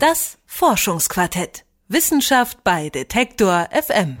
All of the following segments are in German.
Das Forschungsquartett. Wissenschaft bei Detektor FM.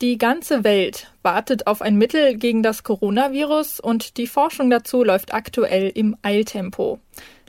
Die ganze Welt wartet auf ein Mittel gegen das Coronavirus und die Forschung dazu läuft aktuell im Eiltempo.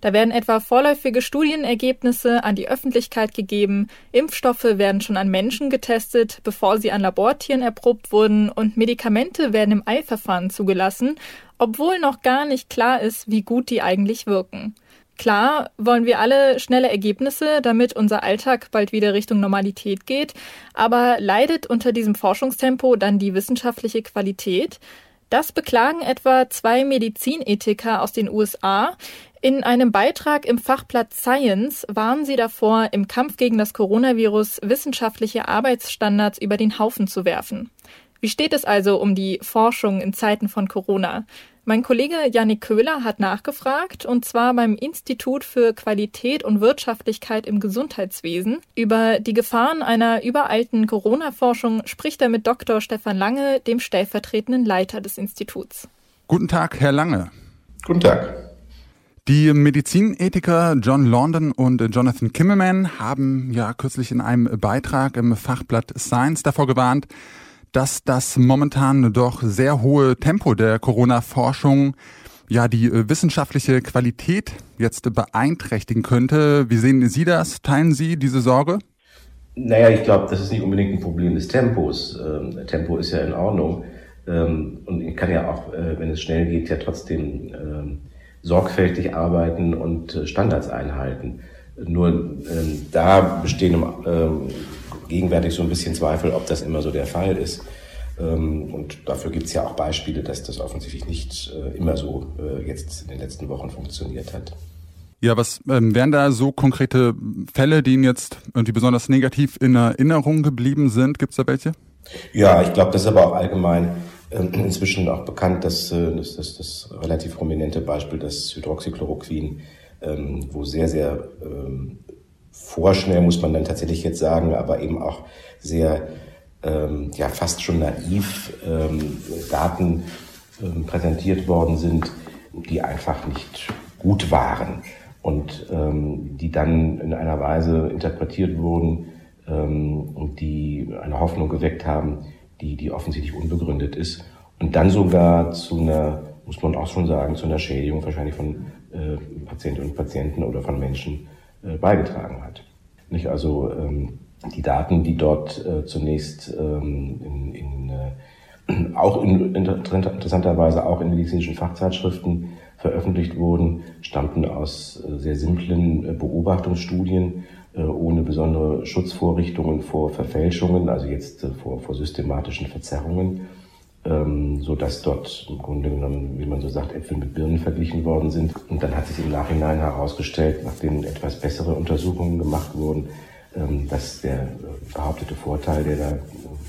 Da werden etwa vorläufige Studienergebnisse an die Öffentlichkeit gegeben, Impfstoffe werden schon an Menschen getestet, bevor sie an Labortieren erprobt wurden und Medikamente werden im Eilverfahren zugelassen, obwohl noch gar nicht klar ist, wie gut die eigentlich wirken. Klar wollen wir alle schnelle Ergebnisse, damit unser Alltag bald wieder Richtung Normalität geht, aber leidet unter diesem Forschungstempo dann die wissenschaftliche Qualität? Das beklagen etwa zwei Medizinethiker aus den USA. In einem Beitrag im Fachblatt Science waren sie davor, im Kampf gegen das Coronavirus wissenschaftliche Arbeitsstandards über den Haufen zu werfen. Wie steht es also um die Forschung in Zeiten von Corona? Mein Kollege Janik Köhler hat nachgefragt, und zwar beim Institut für Qualität und Wirtschaftlichkeit im Gesundheitswesen. Über die Gefahren einer überalten Corona-Forschung spricht er mit Dr. Stefan Lange, dem stellvertretenden Leiter des Instituts. Guten Tag, Herr Lange. Guten Tag. Die Medizinethiker John London und Jonathan Kimmelman haben ja kürzlich in einem Beitrag im Fachblatt Science davor gewarnt, dass das momentan doch sehr hohe Tempo der Corona-Forschung ja die äh, wissenschaftliche Qualität jetzt beeinträchtigen könnte. Wie sehen Sie das? Teilen Sie diese Sorge? Naja, ich glaube, das ist nicht unbedingt ein Problem des Tempos. Ähm, Tempo ist ja in Ordnung. Ähm, und ich kann ja auch, äh, wenn es schnell geht, ja trotzdem ähm, sorgfältig arbeiten und äh, Standards einhalten. Nur ähm, da bestehen ähm, gegenwärtig so ein bisschen Zweifel, ob das immer so der Fall ist. Ähm, und dafür gibt es ja auch Beispiele, dass das offensichtlich nicht äh, immer so äh, jetzt in den letzten Wochen funktioniert hat. Ja, was ähm, wären da so konkrete Fälle, die Ihnen jetzt die besonders negativ in Erinnerung geblieben sind? Gibt es da welche? Ja, ich glaube, das ist aber auch allgemein ähm, inzwischen auch bekannt, dass äh, das, das, das relativ prominente Beispiel, das Hydroxychloroquin, ähm, wo sehr, sehr ähm, vorschnell, muss man dann tatsächlich jetzt sagen, aber eben auch sehr, ähm, ja, fast schon naiv ähm, Daten ähm, präsentiert worden sind, die einfach nicht gut waren und ähm, die dann in einer Weise interpretiert wurden ähm, und die eine Hoffnung geweckt haben, die, die offensichtlich unbegründet ist. Und dann sogar zu einer, muss man auch schon sagen, zu einer Schädigung wahrscheinlich von äh, Patientinnen und Patienten oder von Menschen beigetragen hat. Nicht? Also ähm, die Daten, die dort äh, zunächst ähm, in, in, äh, auch in, interessanterweise auch in medizinischen Fachzeitschriften veröffentlicht wurden, stammten aus äh, sehr simplen äh, Beobachtungsstudien äh, ohne besondere Schutzvorrichtungen vor Verfälschungen, also jetzt äh, vor, vor systematischen Verzerrungen ähm, so dass dort im Grunde genommen, wie man so sagt, Äpfel mit Birnen verglichen worden sind. Und dann hat sich im Nachhinein herausgestellt, nachdem etwas bessere Untersuchungen gemacht wurden, ähm, dass der behauptete Vorteil, der da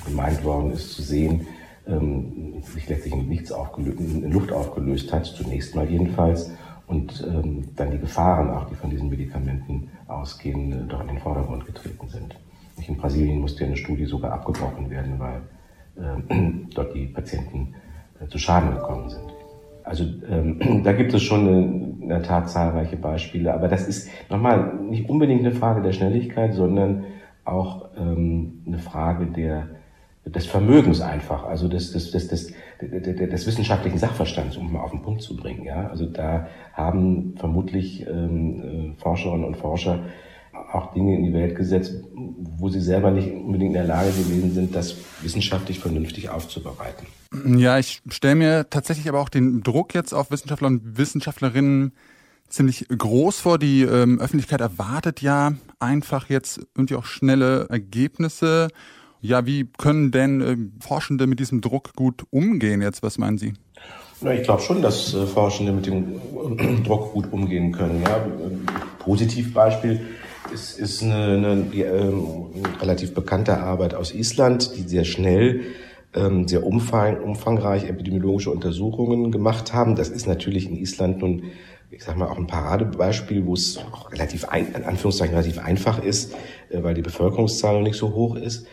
gemeint worden ist zu sehen, ähm, sich letztlich in nichts aufgelöst, in Luft aufgelöst hat, zunächst mal jedenfalls, und ähm, dann die Gefahren, auch die von diesen Medikamenten ausgehen, äh, doch in den Vordergrund getreten sind. In Brasilien musste eine Studie sogar abgebrochen werden, weil dort die Patienten äh, zu Schaden gekommen sind. Also ähm, da gibt es schon in der Tat zahlreiche Beispiele, aber das ist nochmal nicht unbedingt eine Frage der Schnelligkeit, sondern auch ähm, eine Frage der, des Vermögens einfach, also des, des, des, des, des, des wissenschaftlichen Sachverstands, um mal auf den Punkt zu bringen. Ja? Also da haben vermutlich ähm, äh, Forscherinnen und Forscher auch Dinge in die Welt gesetzt, wo sie selber nicht unbedingt in der Lage gewesen sind, das wissenschaftlich vernünftig aufzubereiten. Ja, ich stelle mir tatsächlich aber auch den Druck jetzt auf Wissenschaftler und Wissenschaftlerinnen ziemlich groß vor. Die ähm, Öffentlichkeit erwartet ja einfach jetzt irgendwie auch schnelle Ergebnisse. Ja, wie können denn äh, Forschende mit diesem Druck gut umgehen jetzt? Was meinen Sie? Na, ich glaube schon, dass äh, Forschende mit dem Druck gut umgehen können. Ja, Positivbeispiel ist, ist eine, eine ähm, relativ bekannte Arbeit aus Island, die sehr schnell ähm, sehr umfang, umfangreich epidemiologische Untersuchungen gemacht haben. Das ist natürlich in Island nun, ich sag mal, auch ein Paradebeispiel, wo es auch relativ, ein, in Anführungszeichen, relativ einfach ist, äh, weil die Bevölkerungszahl noch nicht so hoch ist.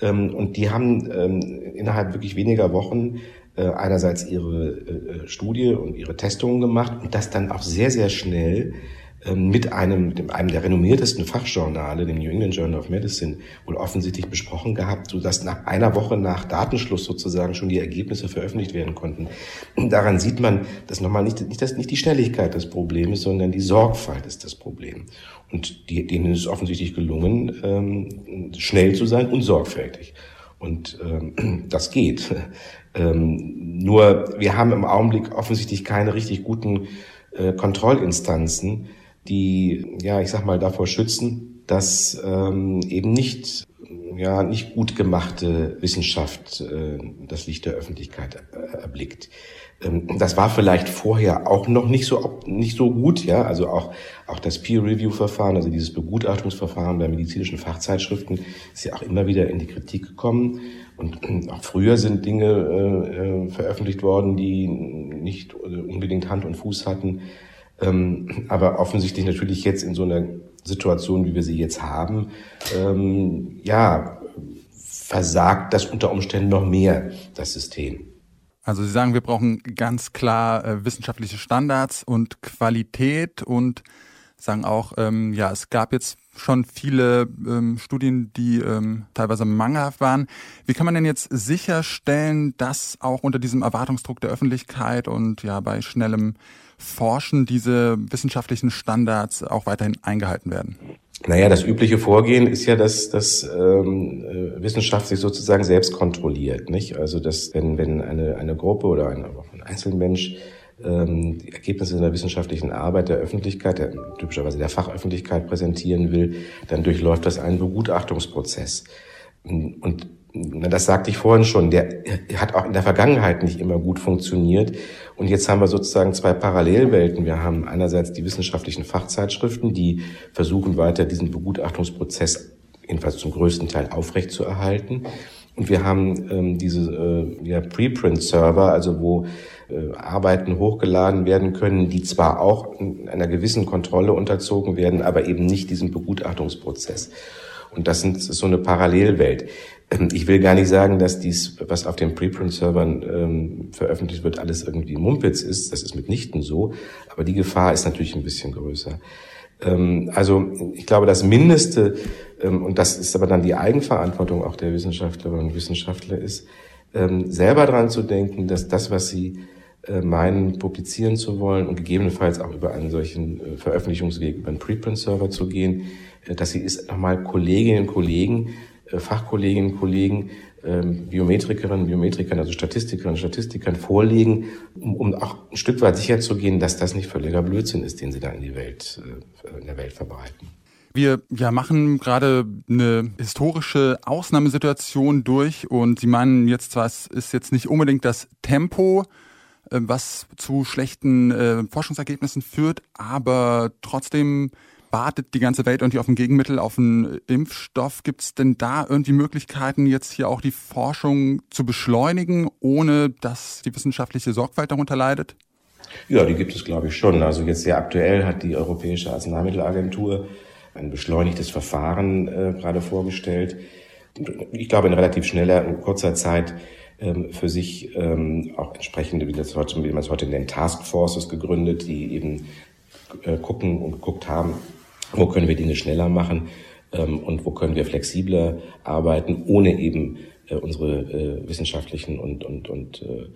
Ähm, und die haben ähm, innerhalb wirklich weniger Wochen äh, einerseits ihre äh, Studie und ihre Testungen gemacht und das dann auch sehr, sehr schnell mit einem, mit einem der renommiertesten Fachjournale, dem New England Journal of Medicine, wohl offensichtlich besprochen gehabt, so dass nach einer Woche nach Datenschluss sozusagen schon die Ergebnisse veröffentlicht werden konnten. daran sieht man, dass nochmal nicht, nicht, das, nicht die Schnelligkeit des Problems, sondern die Sorgfalt ist das Problem. Und die, denen ist es offensichtlich gelungen, ähm, schnell zu sein und sorgfältig. Und ähm, das geht. Ähm, nur wir haben im Augenblick offensichtlich keine richtig guten äh, Kontrollinstanzen, die, ja, ich sag mal, davor schützen, dass ähm, eben nicht ja nicht gut gemachte Wissenschaft äh, das Licht der Öffentlichkeit äh, erblickt. Ähm, das war vielleicht vorher auch noch nicht so nicht so gut, ja, also auch auch das Peer Review Verfahren, also dieses Begutachtungsverfahren bei medizinischen Fachzeitschriften ist ja auch immer wieder in die Kritik gekommen und auch früher sind Dinge äh, äh veröffentlicht worden, die nicht unbedingt Hand und Fuß hatten. Ähm, aber offensichtlich natürlich jetzt in so einer Situation, wie wir sie jetzt haben, ähm, ja, versagt das unter Umständen noch mehr, das System. Also Sie sagen, wir brauchen ganz klar äh, wissenschaftliche Standards und Qualität und sagen auch, ähm, ja, es gab jetzt schon viele ähm, Studien, die ähm, teilweise mangelhaft waren. Wie kann man denn jetzt sicherstellen, dass auch unter diesem Erwartungsdruck der Öffentlichkeit und ja bei schnellem Forschen diese wissenschaftlichen Standards auch weiterhin eingehalten werden? Naja, das übliche Vorgehen ist ja, dass, dass ähm, äh, Wissenschaft sich sozusagen selbst kontrolliert. Nicht? Also dass wenn, wenn eine, eine Gruppe oder ein, ein Einzelmensch ähm, die Ergebnisse der wissenschaftlichen Arbeit der Öffentlichkeit, der, typischerweise der Fachöffentlichkeit präsentieren will, dann durchläuft das einen Begutachtungsprozess. Und das sagte ich vorhin schon, der hat auch in der Vergangenheit nicht immer gut funktioniert. Und jetzt haben wir sozusagen zwei Parallelwelten. Wir haben einerseits die wissenschaftlichen Fachzeitschriften, die versuchen weiter diesen Begutachtungsprozess jedenfalls zum größten Teil aufrechtzuerhalten. Und wir haben ähm, diese äh, ja, Preprint-Server, also wo äh, Arbeiten hochgeladen werden können, die zwar auch einer gewissen Kontrolle unterzogen werden, aber eben nicht diesem Begutachtungsprozess. Und das ist so eine Parallelwelt. Ähm, ich will gar nicht sagen, dass dies, was auf den Preprint-Servern ähm, veröffentlicht wird, alles irgendwie Mumpitz ist. Das ist mitnichten so. Aber die Gefahr ist natürlich ein bisschen größer. Ähm, also ich glaube, das Mindeste, ähm, und das ist aber dann die Eigenverantwortung auch der Wissenschaftlerinnen und Wissenschaftler ist, ähm, selber dran zu denken, dass das, was sie äh, meinen, publizieren zu wollen und gegebenenfalls auch über einen solchen äh, Veröffentlichungsweg, über einen Preprint-Server zu gehen, äh, dass sie es nochmal Kolleginnen und Kollegen, Fachkolleginnen und Kollegen, ähm, Biometrikerinnen, Biometrikern, also Statistikerinnen und Statistikern vorlegen, um, um auch ein Stück weit sicherzugehen, dass das nicht völliger Blödsinn ist, den sie da in die Welt, in der Welt verbreiten. Wir ja, machen gerade eine historische Ausnahmesituation durch und Sie meinen jetzt zwar, es ist jetzt nicht unbedingt das Tempo, äh, was zu schlechten äh, Forschungsergebnissen führt, aber trotzdem wartet die ganze Welt irgendwie auf ein Gegenmittel, auf einen Impfstoff. Gibt es denn da irgendwie Möglichkeiten, jetzt hier auch die Forschung zu beschleunigen, ohne dass die wissenschaftliche Sorgfalt darunter leidet? Ja, die gibt es, glaube ich, schon. Also jetzt sehr aktuell hat die Europäische Arzneimittelagentur ein beschleunigtes Verfahren äh, gerade vorgestellt. Ich glaube, in relativ schneller und kurzer Zeit ähm, für sich ähm, auch entsprechende, wie, das heute, wie man es heute nennt, Taskforces gegründet, die eben äh, gucken und geguckt haben, wo können wir Dinge schneller machen ähm, und wo können wir flexibler arbeiten, ohne eben äh, unsere äh, wissenschaftlichen und, und, und äh,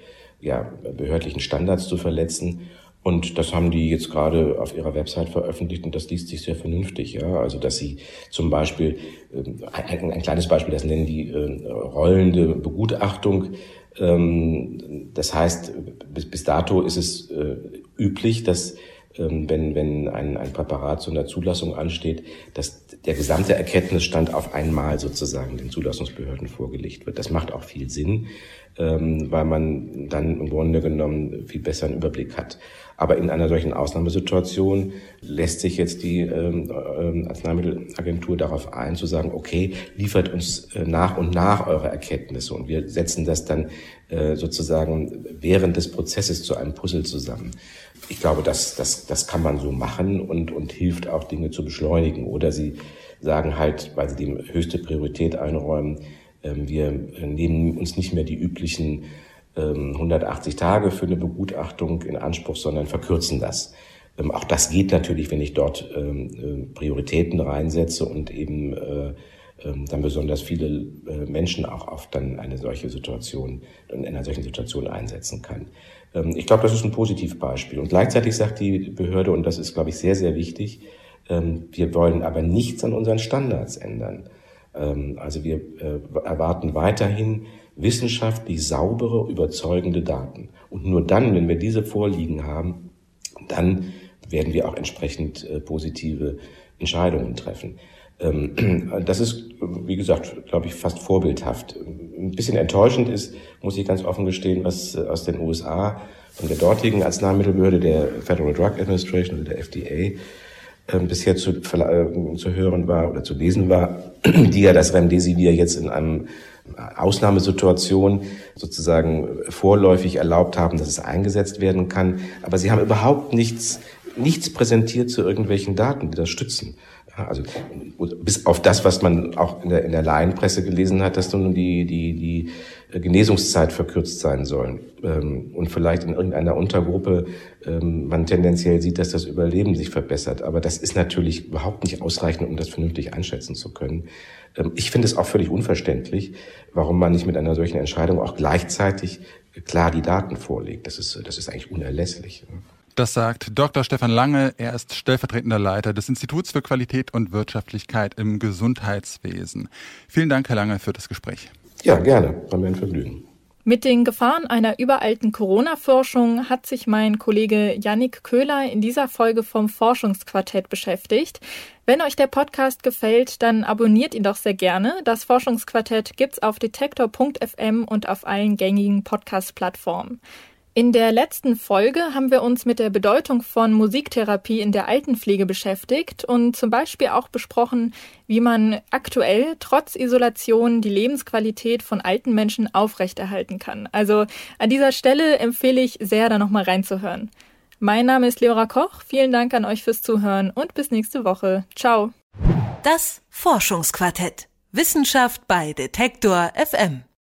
ja, behördlichen Standards zu verletzen. Und das haben die jetzt gerade auf ihrer Website veröffentlicht und das liest sich sehr vernünftig. Ja? Also dass sie zum Beispiel, ähm, ein, ein kleines Beispiel, das nennen die äh, rollende Begutachtung. Ähm, das heißt, bis, bis dato ist es äh, üblich, dass wenn, wenn ein, ein Präparat zu einer Zulassung ansteht, dass der gesamte Erkenntnisstand auf einmal sozusagen den Zulassungsbehörden vorgelegt wird. Das macht auch viel Sinn, ähm, weil man dann im Grunde genommen viel besser einen Überblick hat. Aber in einer solchen Ausnahmesituation lässt sich jetzt die ähm, äh, Arzneimittelagentur darauf ein, zu sagen, okay, liefert uns äh, nach und nach eure Erkenntnisse und wir setzen das dann äh, sozusagen während des Prozesses zu einem Puzzle zusammen. Ich glaube, das, das, das kann man so machen und, und hilft auch Dinge zu beschleunigen. Oder sie sagen halt, weil sie dem höchste Priorität einräumen, äh, wir nehmen uns nicht mehr die üblichen 180 ähm, Tage für eine Begutachtung in Anspruch, sondern verkürzen das. Ähm, auch das geht natürlich, wenn ich dort ähm, äh, Prioritäten reinsetze und eben äh, ähm, dann besonders viele äh, Menschen auch auf dann eine solche Situation, in einer solchen Situation einsetzen kann. Ähm, ich glaube, das ist ein Positivbeispiel. Und gleichzeitig sagt die Behörde, und das ist, glaube ich, sehr, sehr wichtig, ähm, wir wollen aber nichts an unseren Standards ändern. Also wir äh, erwarten weiterhin wissenschaftlich saubere, überzeugende Daten. Und nur dann, wenn wir diese vorliegen haben, dann werden wir auch entsprechend äh, positive Entscheidungen treffen. Ähm, das ist, wie gesagt, glaube ich, fast vorbildhaft. Ein bisschen enttäuschend ist, muss ich ganz offen gestehen, was äh, aus den USA von der dortigen Arzneimittelbehörde, der Federal Drug Administration oder der FDA, ähm, bisher zu, äh, zu hören war oder zu lesen war, die ja das Remdesivir jetzt in einem Ausnahmesituation sozusagen vorläufig erlaubt haben, dass es eingesetzt werden kann. Aber sie haben überhaupt nichts, nichts präsentiert zu irgendwelchen Daten, die das stützen. Also bis auf das, was man auch in der, in der Laienpresse gelesen hat, dass nun die, die, die Genesungszeit verkürzt sein soll. Ähm, und vielleicht in irgendeiner Untergruppe ähm, man tendenziell sieht, dass das Überleben sich verbessert. Aber das ist natürlich überhaupt nicht ausreichend, um das vernünftig einschätzen zu können. Ähm, ich finde es auch völlig unverständlich, warum man nicht mit einer solchen Entscheidung auch gleichzeitig klar die Daten vorlegt. Das ist, das ist eigentlich unerlässlich. Das sagt Dr. Stefan Lange. Er ist stellvertretender Leiter des Instituts für Qualität und Wirtschaftlichkeit im Gesundheitswesen. Vielen Dank, Herr Lange, für das Gespräch. Ja, gerne. War mir ein Vergnügen. Mit den Gefahren einer überalten Corona-Forschung hat sich mein Kollege Yannick Köhler in dieser Folge vom Forschungsquartett beschäftigt. Wenn euch der Podcast gefällt, dann abonniert ihn doch sehr gerne. Das Forschungsquartett gibt's auf detektor.fm und auf allen gängigen Podcast-Plattformen. In der letzten Folge haben wir uns mit der Bedeutung von Musiktherapie in der Altenpflege beschäftigt und zum Beispiel auch besprochen, wie man aktuell trotz Isolation die Lebensqualität von alten Menschen aufrechterhalten kann. Also an dieser Stelle empfehle ich sehr, da nochmal reinzuhören. Mein Name ist Leora Koch. Vielen Dank an euch fürs Zuhören und bis nächste Woche. Ciao. Das Forschungsquartett. Wissenschaft bei Detektor FM.